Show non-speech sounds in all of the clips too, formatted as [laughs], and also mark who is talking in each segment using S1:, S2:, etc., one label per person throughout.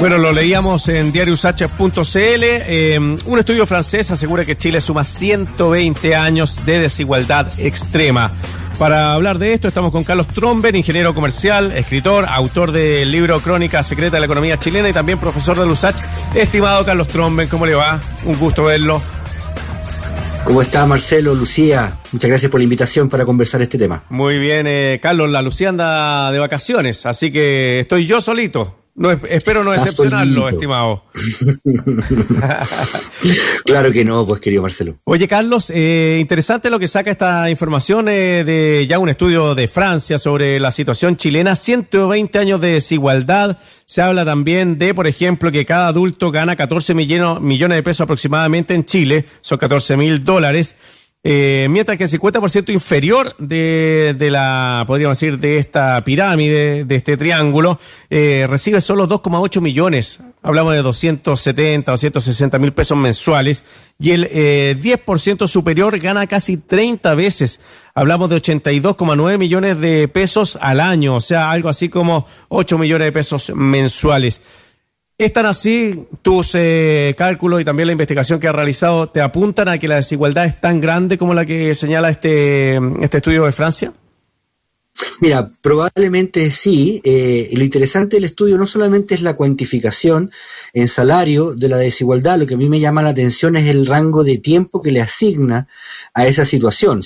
S1: Bueno, lo leíamos en diariosh.cl. Eh, un estudio francés asegura que Chile suma 120 años de desigualdad extrema. Para hablar de esto estamos con Carlos Tromber, ingeniero comercial, escritor, autor del libro Crónica Secreta de la Economía Chilena y también profesor de USACH. Estimado Carlos Tromber, ¿cómo le va? Un gusto verlo.
S2: ¿Cómo está Marcelo, Lucía? Muchas gracias por la invitación para conversar este tema.
S1: Muy bien, eh, Carlos, la Lucía anda de vacaciones, así que estoy yo solito. No, espero no decepcionarlo, estimado. [laughs]
S2: claro que no, pues querido Marcelo.
S1: Oye, Carlos, eh, interesante lo que saca esta información eh, de ya un estudio de Francia sobre la situación chilena. 120 años de desigualdad. Se habla también de, por ejemplo, que cada adulto gana 14 millones, millones de pesos aproximadamente en Chile. Son 14 mil dólares. Eh, mientras que el 50% inferior de, de, la, podríamos decir, de esta pirámide, de este triángulo, eh, recibe solo 2,8 millones. Hablamos de 270, 260 mil pesos mensuales. Y el eh, 10% superior gana casi 30 veces. Hablamos de 82,9 millones de pesos al año, o sea, algo así como 8 millones de pesos mensuales. ¿Están así tus eh, cálculos y también la investigación que has realizado? ¿Te apuntan a que la desigualdad es tan grande como la que señala este, este estudio de Francia?
S2: Mira, probablemente sí. Eh, lo interesante del estudio no solamente es la cuantificación en salario de la desigualdad, lo que a mí me llama la atención es el rango de tiempo que le asigna a esa situación,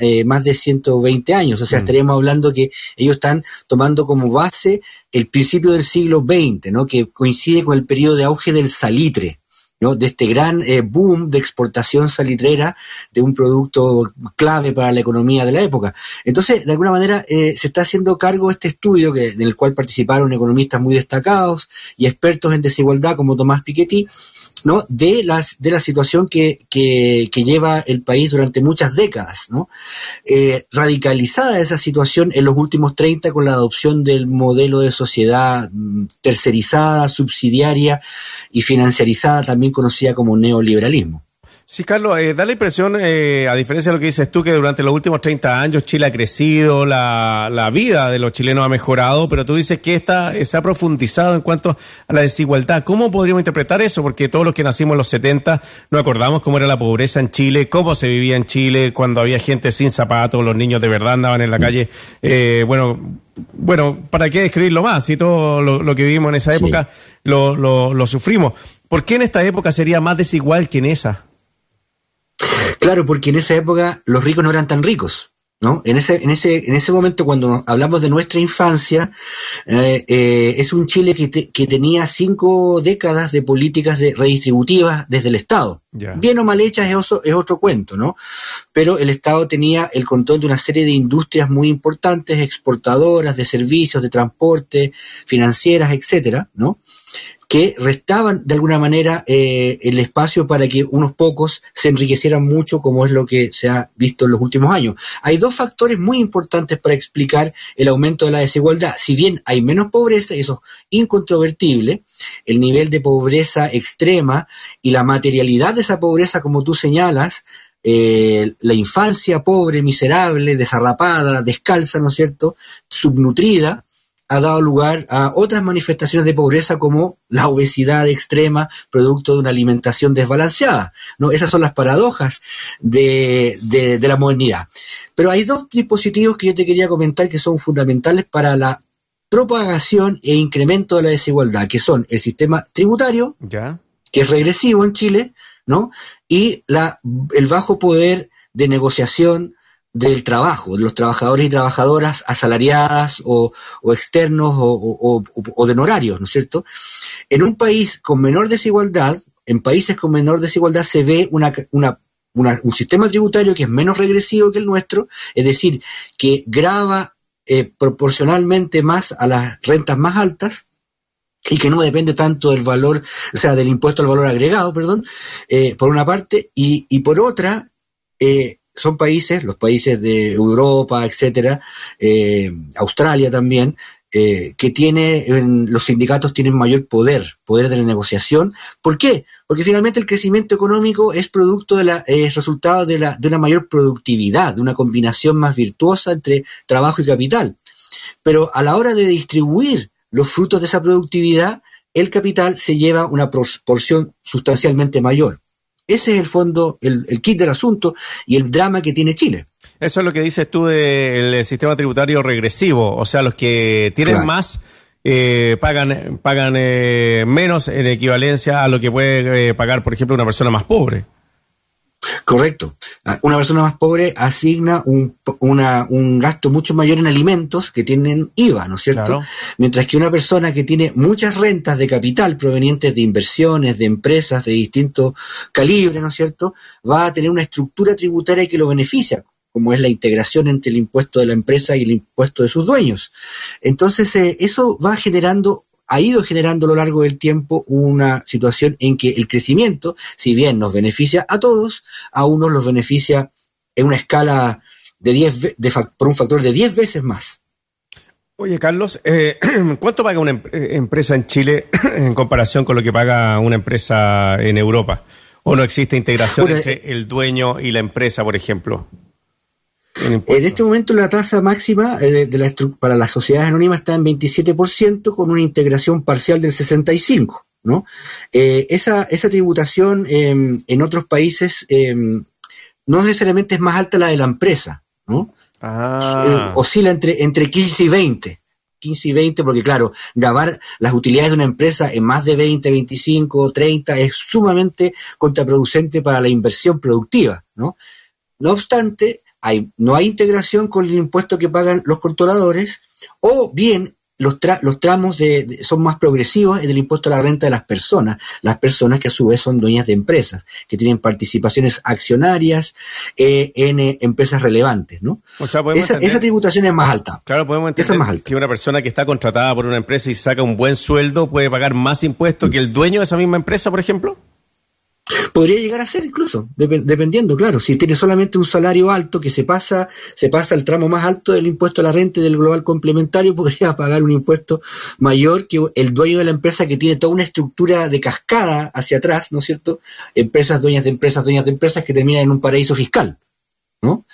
S2: eh, más de 120 años. O sea, mm. estaríamos hablando que ellos están tomando como base el principio del siglo XX, ¿no? que coincide con el periodo de auge del salitre de este gran eh, boom de exportación salitrera de un producto clave para la economía de la época. Entonces, de alguna manera, eh, se está haciendo cargo este estudio que, en el cual participaron economistas muy destacados y expertos en desigualdad como Tomás Piketty, ¿no? de, las, de la situación que, que, lleva el país durante muchas décadas. ¿no? Eh, radicalizada esa situación en los últimos 30 con la adopción del modelo de sociedad mm, tercerizada, subsidiaria y financiarizada, también conocida como neoliberalismo.
S1: Sí, Carlos, eh, da la impresión, eh, a diferencia de lo que dices tú, que durante los últimos 30 años Chile ha crecido, la, la vida de los chilenos ha mejorado, pero tú dices que esta se ha profundizado en cuanto a la desigualdad. ¿Cómo podríamos interpretar eso? Porque todos los que nacimos en los 70 no acordamos cómo era la pobreza en Chile, cómo se vivía en Chile cuando había gente sin zapatos, los niños de verdad andaban en la calle. Eh, bueno, bueno, ¿para qué describirlo más? Si todo lo, que vivimos en esa época lo, lo, lo sufrimos. ¿Por qué en esta época sería más desigual que en esa?
S2: Claro, porque en esa época los ricos no eran tan ricos. ¿No? En ese, en ese, en ese momento, cuando hablamos de nuestra infancia, eh, eh, es un Chile que, que, tenía cinco décadas de políticas de redistributivas desde el Estado. Bien o mal hechas es, es otro cuento, ¿no? Pero el Estado tenía el control de una serie de industrias muy importantes, exportadoras de servicios, de transporte, financieras, etcétera, ¿no? Que restaban de alguna manera eh, el espacio para que unos pocos se enriquecieran mucho, como es lo que se ha visto en los últimos años. Hay dos factores muy importantes para explicar el aumento de la desigualdad. Si bien hay menos pobreza, eso es incontrovertible, el nivel de pobreza extrema y la materialidad de esa pobreza, como tú señalas, eh, la infancia pobre, miserable, desarrapada, descalza, ¿no es cierto?, subnutrida, ha dado lugar a otras manifestaciones de pobreza como la obesidad extrema, producto de una alimentación desbalanceada. ¿no? Esas son las paradojas de, de, la modernidad. Pero hay dos dispositivos que yo te quería comentar que son fundamentales para la propagación e incremento de la desigualdad, que son el sistema tributario, que es regresivo en Chile, ¿no? Y la, el bajo poder de negociación del trabajo, de los trabajadores y trabajadoras asalariadas o, externos o, o, de honorarios, ¿no es cierto? En un país con menor desigualdad, en países con menor desigualdad se ve una, una, un sistema tributario que es menos regresivo que el nuestro, es decir, que grava eh, proporcionalmente más a las rentas más altas, y que no depende tanto del valor, o sea, del impuesto al valor agregado, perdón, eh, por una parte, y, y por otra, eh, son países, los países de Europa, etcétera, eh, Australia también, eh, que tiene, los sindicatos tienen mayor poder, poder de la negociación. ¿Por qué? Porque finalmente el crecimiento económico es producto de la, es resultado de la, de una mayor productividad, de una combinación más virtuosa entre trabajo y capital. Pero a la hora de distribuir los frutos de esa productividad, el capital se lleva una porción sustancialmente mayor. Ese es el fondo, el, kit del asunto y el drama que tiene Chile.
S1: Eso es lo que dices tú del sistema tributario regresivo, o sea, los que tienen más eh, pagan, pagan eh, menos en equivalencia a lo que puede eh, pagar, por ejemplo, una persona más pobre.
S2: Correcto. Ah, una persona más pobre asigna un, un gasto mucho mayor en alimentos que tienen IVA, ¿no es cierto? Mientras que una persona que tiene muchas rentas de capital provenientes de inversiones, de empresas de distintos calibres, ¿no es cierto? Va a tener una estructura tributaria que lo beneficia, como es la integración entre el impuesto de la empresa y el impuesto de sus dueños. Entonces, eh, eso va generando ha ido generando a lo largo del tiempo una situación en que el crecimiento, si bien nos beneficia a todos, a unos los beneficia en una escala de 10 por un factor de 10 veces más.
S1: Oye, Carlos, eh, [clears throat] ¿cuánto paga una eh, empresa en Chile [clears throat] en comparación con lo que paga una empresa en Europa? ¿O no existe integración entre el dueño y la empresa, por ejemplo?
S2: En este momento la tasa máxima eh, de, la para las sociedades anónimas está en 27% con una integración parcial del 65%. ¿no? Eh, esa, esa tributación em, en otros países em, no necesariamente es más alta la de la empresa. ¿no? Ah. Eh, oscila entre, entre 15 y 20. 15 y 20, porque claro, grabar las utilidades de una empresa en más de 20, 25, 30 es sumamente contraproducente para la inversión productiva, ¿no? No obstante, no hay integración con el impuesto que pagan los controladores, o bien los, los tramos de, son más progresivos del impuesto a la renta de las personas, las personas que a su vez son dueñas de empresas, que tienen participaciones accionarias eh, en eh, empresas relevantes, ¿no? esa, tributación es más alta.
S1: Claro, podemos entender que una persona que está contratada por una empresa y saca un buen sueldo puede pagar más impuestos que el dueño de esa misma empresa, por ejemplo.
S2: Podría llegar a ser incluso, dependiendo, claro, si tiene solamente un salario alto que se pasa, se pasa el tramo más alto del impuesto a la renta del global complementario, [laughs] podría pagar un impuesto mayor que el dueño de la empresa que tiene toda una estructura de cascada hacia atrás, ¿no es cierto? Empresas, dueñas de empresas, dueñas de empresas que terminan en un paraíso fiscal, ¿no?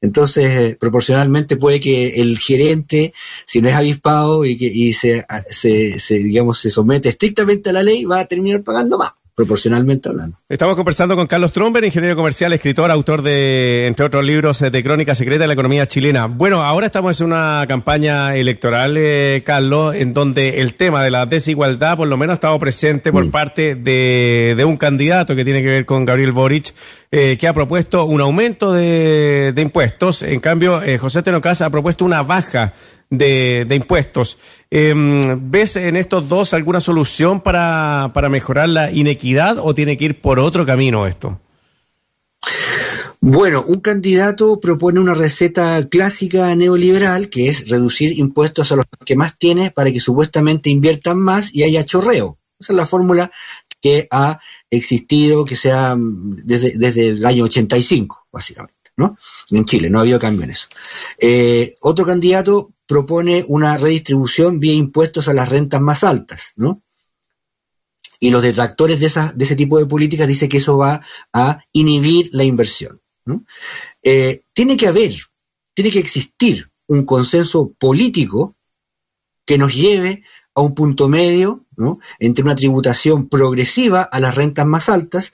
S2: Entonces, proporcionalmente puede que el gerente, si no es avispado y que y se, se, se, digamos, se somete estrictamente a la ley, va a terminar pagando más proporcionalmente hablando.
S1: Estamos conversando con Carlos Tromber, ingeniero comercial, escritor, autor de, entre otros libros, de Crónica Secreta de la Economía Chilena. Bueno, ahora estamos en una campaña electoral, eh, Carlos, en donde el tema de la desigualdad por lo menos ha estado presente por parte de, de, un candidato que tiene que ver con Gabriel Boric, eh, que ha propuesto un aumento de, de impuestos. En cambio, eh, José Tenocasa ha propuesto una baja de, impuestos. Em, ¿Ves en estos dos alguna solución para, para mejorar la inequidad o tiene que ir por otro camino esto?
S2: Bueno, un candidato propone una receta clásica neoliberal que es reducir impuestos a los que más tiene para que supuestamente inviertan más y haya chorreo. Esa es la fórmula que ha existido, que sea desde, desde el año 85, básicamente, En Chile, no ha habido cambio en eso. Eh, otro candidato propone una redistribución vía impuestos a las rentas más altas, ¿no? Y los detractores de, esa, de ese tipo de políticas dicen que eso va a inhibir la inversión. Eh, tiene que haber, tiene que existir un consenso político que nos lleve a un punto medio ¿no? entre una tributación progresiva a las rentas más altas,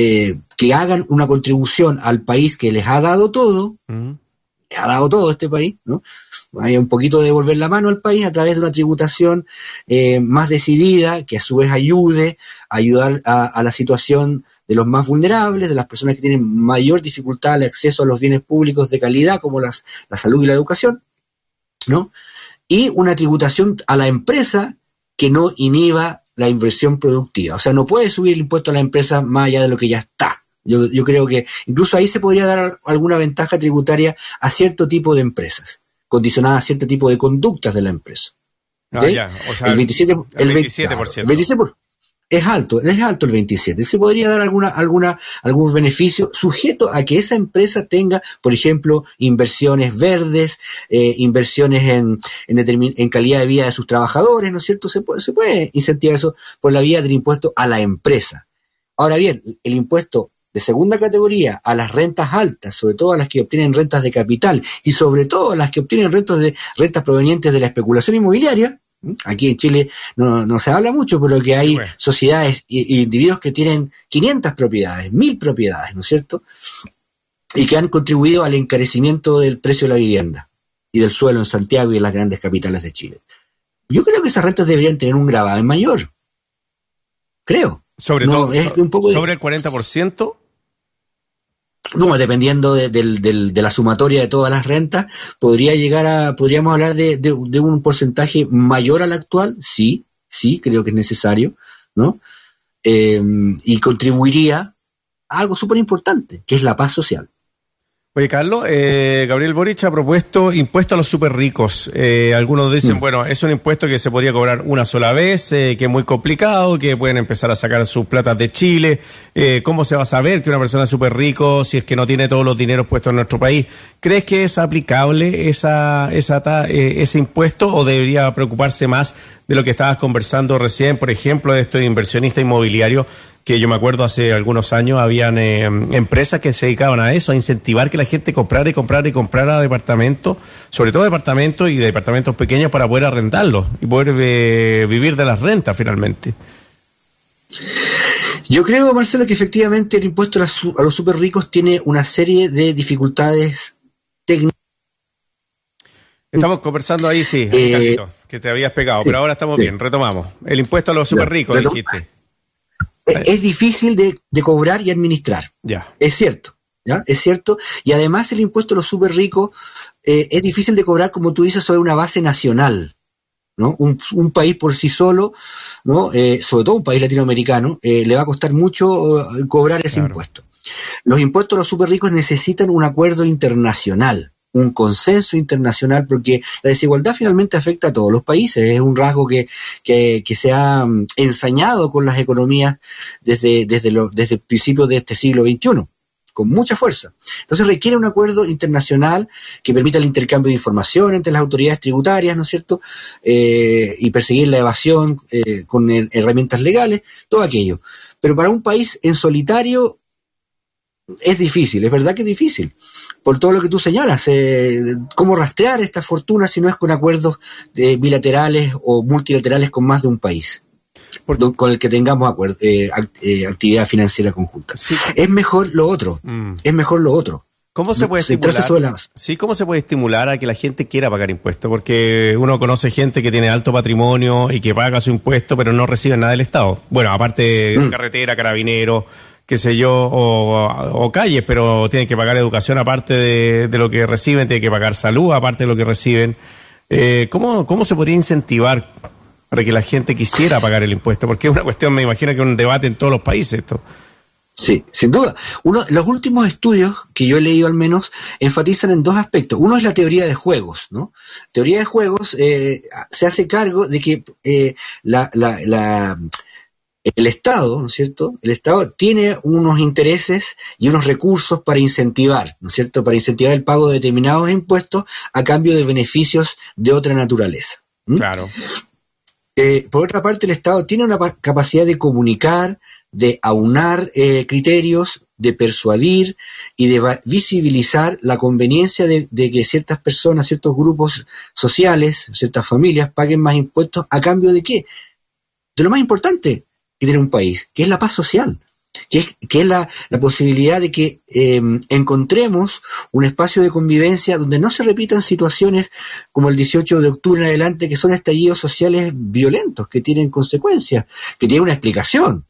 S2: eh, que hagan una contribución al país que les ha dado todo, ha dado todo este país, ¿no? Hay un poquito de devolver la mano al país a través de una tributación eh, más decidida, que a su vez ayude a ayudar a, la situación de los más vulnerables, de las personas que tienen mayor dificultad al acceso a los bienes públicos de calidad, como las, la salud y la educación, ¿no? Y una tributación a la empresa que no inhiba la inversión productiva. O sea, no puede subir el impuesto a la empresa más allá de lo que ya está. Yo, yo creo que incluso ahí se podría dar alguna ventaja tributaria a cierto tipo de empresas, condicionada a cierto tipo de conductas de la empresa.
S1: Ah, ya. O sea, el 27, el, 27%.
S2: 27 es alto, es alto el 27. Se podría dar alguna, alguna, algún beneficio sujeto a que esa empresa tenga, por ejemplo, inversiones verdes, eh, inversiones en, en, en calidad de vida de sus trabajadores, ¿no es cierto? Se puede, se puede incentivar eso por la vía del impuesto a la empresa. Ahora bien, el impuesto de segunda categoría a las rentas altas, sobre todo a las que obtienen rentas de capital y sobre todo a las que obtienen rentas, de, rentas provenientes de la especulación inmobiliaria, Aquí en Chile no, se habla mucho, pero que hay sociedades e individuos que tienen 500 propiedades, 1000 propiedades, ¿no es cierto? Y que han contribuido al encarecimiento del precio de la vivienda y del suelo en Santiago y en las grandes capitales de Chile. Yo creo que esas rentas deberían tener un gravamen mayor. Creo.
S1: Sobre todo, un poco sobre el 40%.
S2: No, dependiendo de, la sumatoria de todas las rentas, podría llegar a, podríamos hablar de, un porcentaje mayor al actual, sí, sí, creo que es necesario, ¿no? Eh, y contribuiría a algo súper importante, que es la paz social.
S1: Oye, Carlos, eh, Gabriel Boric ha propuesto impuesto a los súper ricos. Eh, algunos dicen, mm. bueno, es un impuesto que se podría cobrar una sola vez, eh, que es muy complicado, que pueden empezar a sacar sus platas de Chile. ¿Cómo se va a saber que una persona es súper rico si es que no tiene todos los dineros puestos en nuestro país? ¿Crees que es aplicable esa, esa, ese impuesto o debería preocuparse más de lo que estabas conversando recién, por ejemplo, de estos inversionistas inmobiliarios que yo me acuerdo hace algunos años habían eh, empresas que se dedicaban a eso, a incentivar que la gente comprara y comprara y comprara departamentos, sobre todo departamentos y departamentos pequeños para poder arrendarlos y poder eh, vivir de las rentas finalmente.
S2: Yo creo, Marcelo, que efectivamente el impuesto a, los super ricos tiene una serie de dificultades técnicas.
S1: Estamos conversando ahí, sí, eh, que te habías pegado, pero ahora estamos bien, retomamos. El impuesto a los super ricos, dijiste.
S2: Es difícil de, cobrar y administrar.
S1: Ya.
S2: Es cierto. ¿Ya? Es cierto. Y además el impuesto a los súper ricos eh, es difícil de cobrar, como tú dices, sobre una base nacional. ¿no? Un, país por sí solo, ¿no? Eh, sobre todo un país latinoamericano, eh, le va a costar mucho cobrar ese impuesto. Los impuestos a los súper ricos necesitan un acuerdo internacional un consenso internacional, porque la desigualdad finalmente afecta a todos los países, es un rasgo que, que, se ha mm, ensañado con las economías desde, desde, desde el principio de este siglo XXI con mucha fuerza. Entonces requiere un acuerdo internacional que permita el intercambio de información entre las autoridades tributarias, ¿no es cierto? Eh, y perseguir la evasión eh, con herramientas legales, todo aquello. Pero para un país en solitario es difícil, es verdad que es difícil, por todo lo que tú señalas, eh, cómo rastrear esta fortuna si no es con acuerdos eh, bilaterales o multilaterales con más de un país, con el que tengamos eh, actividad financiera conjunta. Es mejor lo otro, mm. es mejor lo otro.
S1: ¿Cómo se puede estimular? Sí, ¿cómo se puede estimular a que la gente quiera pagar impuestos? Porque uno conoce gente que tiene alto patrimonio y que paga su impuesto, pero no recibe nada del Estado. Bueno, aparte de mm. carretera, carabinero, qué sé yo, o, calles, pero tienen que pagar educación aparte de, lo que reciben, tienen que pagar salud aparte de lo que reciben. Eh, ¿cómo, ¿Cómo se podría incentivar para que la gente quisiera pagar el impuesto? Porque es una cuestión, me imagino que es un debate en todos los países esto.
S2: Sí, sin duda. Uno, los últimos estudios que yo he leído al menos enfatizan en dos aspectos. Uno es la teoría de juegos, ¿no? Teoría de juegos eh, se hace cargo de que eh, la, la, la, el Estado, ¿no es cierto? El Estado tiene unos intereses y unos recursos para incentivar, ¿no es cierto? Para incentivar el pago de determinados impuestos a cambio de beneficios de otra naturaleza.
S1: Claro.
S2: Eh, por otra parte, el Estado tiene una capacidad de comunicar, de aunar eh, criterios, de persuadir y de visibilizar la conveniencia de, de, que ciertas personas, ciertos grupos sociales, ciertas familias paguen más impuestos a cambio de qué? De lo más importante, que tiene un país, que es la paz social, que es, que es la, la posibilidad de que eh, encontremos un espacio de convivencia donde no se repitan situaciones como el 18 de octubre en adelante, que son estallidos sociales violentos, que tienen consecuencias, que tienen una explicación.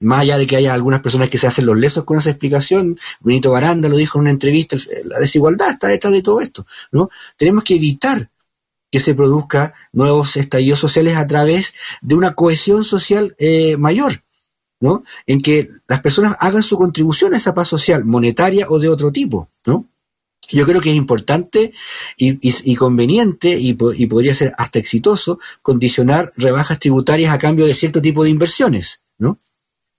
S2: Más allá de que haya algunas personas que se hacen los lesos con esa explicación, Benito Baranda lo dijo en una entrevista, la desigualdad está detrás de todo esto, ¿no? Tenemos que evitar que se produzca nuevos estallidos sociales a través de una cohesión social eh, mayor, ¿no? En que las personas hagan su contribución a esa paz social, monetaria o de otro tipo, ¿no? Yo creo que es importante y, conveniente y, y, podría ser hasta exitoso condicionar rebajas tributarias a cambio de cierto tipo de inversiones, ¿no?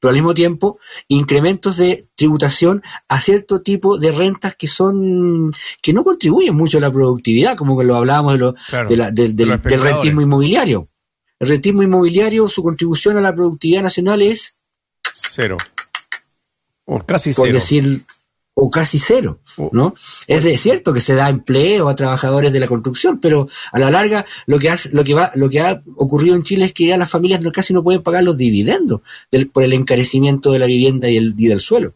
S2: Pero al mismo tiempo incrementos de tributación a cierto tipo de rentas que son que no contribuyen mucho a la productividad, como que lo hablábamos del, rentismo inmobiliario. El rentismo inmobiliario, su contribución a la productividad nacional es
S1: cero. O casi cero.
S2: decir, o casi cero, oh. ¿no? Es de cierto que se da empleo a trabajadores de la construcción, pero a la larga lo que hace, lo que va, lo que ha ocurrido en Chile es que ya las familias no, casi no pueden pagar los dividendos por el encarecimiento de la vivienda y, el, y del suelo.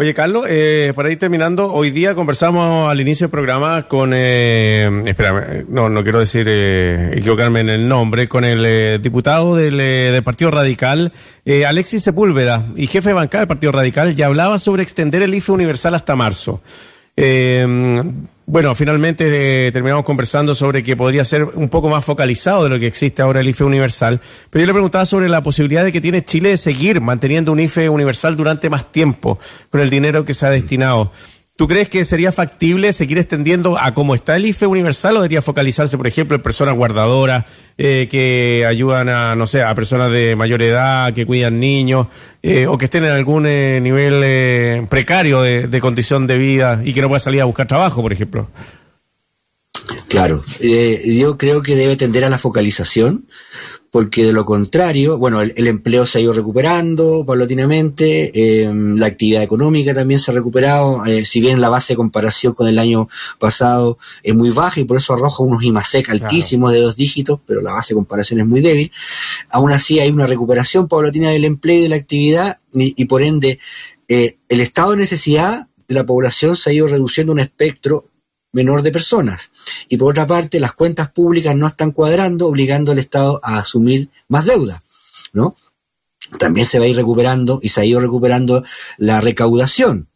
S1: Oye, Carlos, eh, para ir terminando, hoy día conversamos al inicio del programa con, eh, espérame, no, no quiero decir eh, equivocarme en el nombre, con el eh, diputado del, del, Partido Radical, Alexis Sepúlveda, y jefe de bancada del Partido Radical, ya hablaba sobre extender el IFE universal hasta marzo. Bueno, finalmente eh, terminamos conversando sobre que podría ser un poco más focalizado de lo que existe ahora el IFE universal, pero yo le preguntaba sobre la posibilidad de que tiene Chile de seguir manteniendo un IFE universal durante más tiempo con el dinero que se ha destinado. ¿Tú crees que sería factible seguir extendiendo a cómo está el IFE universal o debería focalizarse, por ejemplo, en personas guardadoras eh, que ayudan a, no sé, a personas de mayor edad, que cuidan niños eh, o que estén en algún eh, nivel precario de, de, condición de vida y que no puedan salir a buscar trabajo, por ejemplo?
S2: Claro, yo creo que debe tender a la focalización porque de lo contrario, bueno, el, empleo se ha ido recuperando paulatinamente, eh, la actividad económica también se ha recuperado, eh, si bien la base de comparación con el año pasado es muy baja y por eso arroja unos IMASEC altísimos de dos dígitos, pero la base de comparación es muy débil, aún así hay una recuperación paulatina del empleo y de la actividad y, por ende eh, el estado de necesidad de la población se ha ido reduciendo un espectro menor de personas. Y por otra parte, las cuentas públicas no están cuadrando, obligando al Estado a asumir más deuda, ¿no? También se va a ir recuperando y se ha ido recuperando la recaudación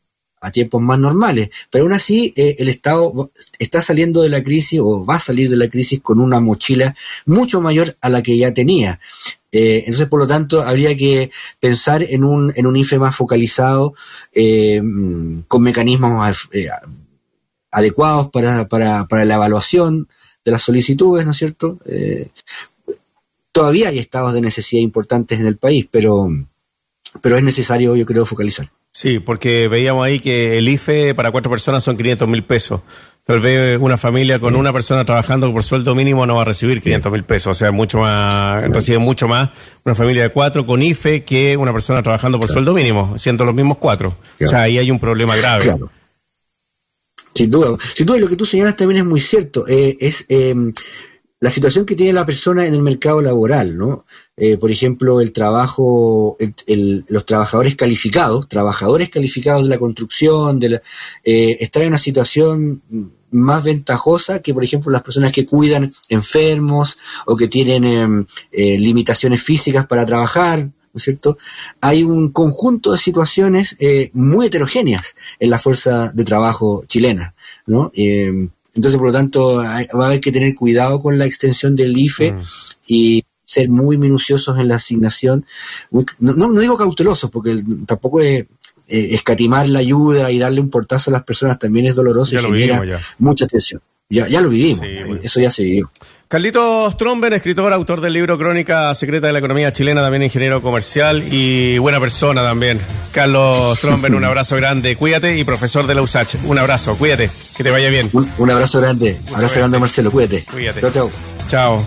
S2: a tiempos más normales, pero aún así eh, el Estado está saliendo de la crisis o va a salir de la crisis con una mochila mucho mayor a la que ya tenía. Eh, entonces, por lo tanto, habría que pensar en un, en un IFE más focalizado, eh, con mecanismos adecuados para, para, para la evaluación de las solicitudes, ¿no es cierto? Eh, todavía hay estados de necesidad importantes en el país, pero, pero es necesario, yo creo, focalizar.
S1: Sí, porque veíamos ahí que el IFE para cuatro personas son 500 mil pesos. Tal vez una familia con una persona trabajando por sueldo mínimo no va a recibir 500 mil pesos, o sea, mucho más, recibe mucho más una familia de cuatro con IFE que una persona trabajando por sueldo mínimo, siendo los mismos cuatro. O sea, ahí hay un problema grave.
S2: Claro. Sin duda, sin duda, lo que tú señalas también es muy cierto. Eh, es em, la situación que tiene la persona en el mercado laboral, ¿no? Eh, por ejemplo, el trabajo, los trabajadores calificados, trabajadores calificados de la construcción, de la, eh, están en una situación más ventajosa que, por ejemplo, las personas que cuidan enfermos o que tienen em, limitaciones físicas para trabajar, ¿no es cierto? Hay un conjunto de situaciones eh, muy heterogéneas en la fuerza de trabajo chilena, ¿no? Eh, entonces, por lo tanto, va a haber que tener cuidado con la extensión del IFE mm. y ser muy minuciosos en la asignación. no, no, digo cautelosos, porque tampoco es, eh, escatimar la ayuda y darle un portazo a las personas también es doloroso y genera mucha tensión. Ya, ya lo vivimos, eso ya se vivió.
S1: Carlitos Tromben, escritor, autor del libro Crónica Secreta de la Economía Chilena, también ingeniero comercial y buena persona también. Carlos Tromben, un abrazo grande, cuídate y profesor de la USACH, un abrazo, cuídate, que te vaya bien.
S2: Un, abrazo grande, abrazo grande Marcelo, cuídate.
S1: Cuídate. Chao, chao. Chao.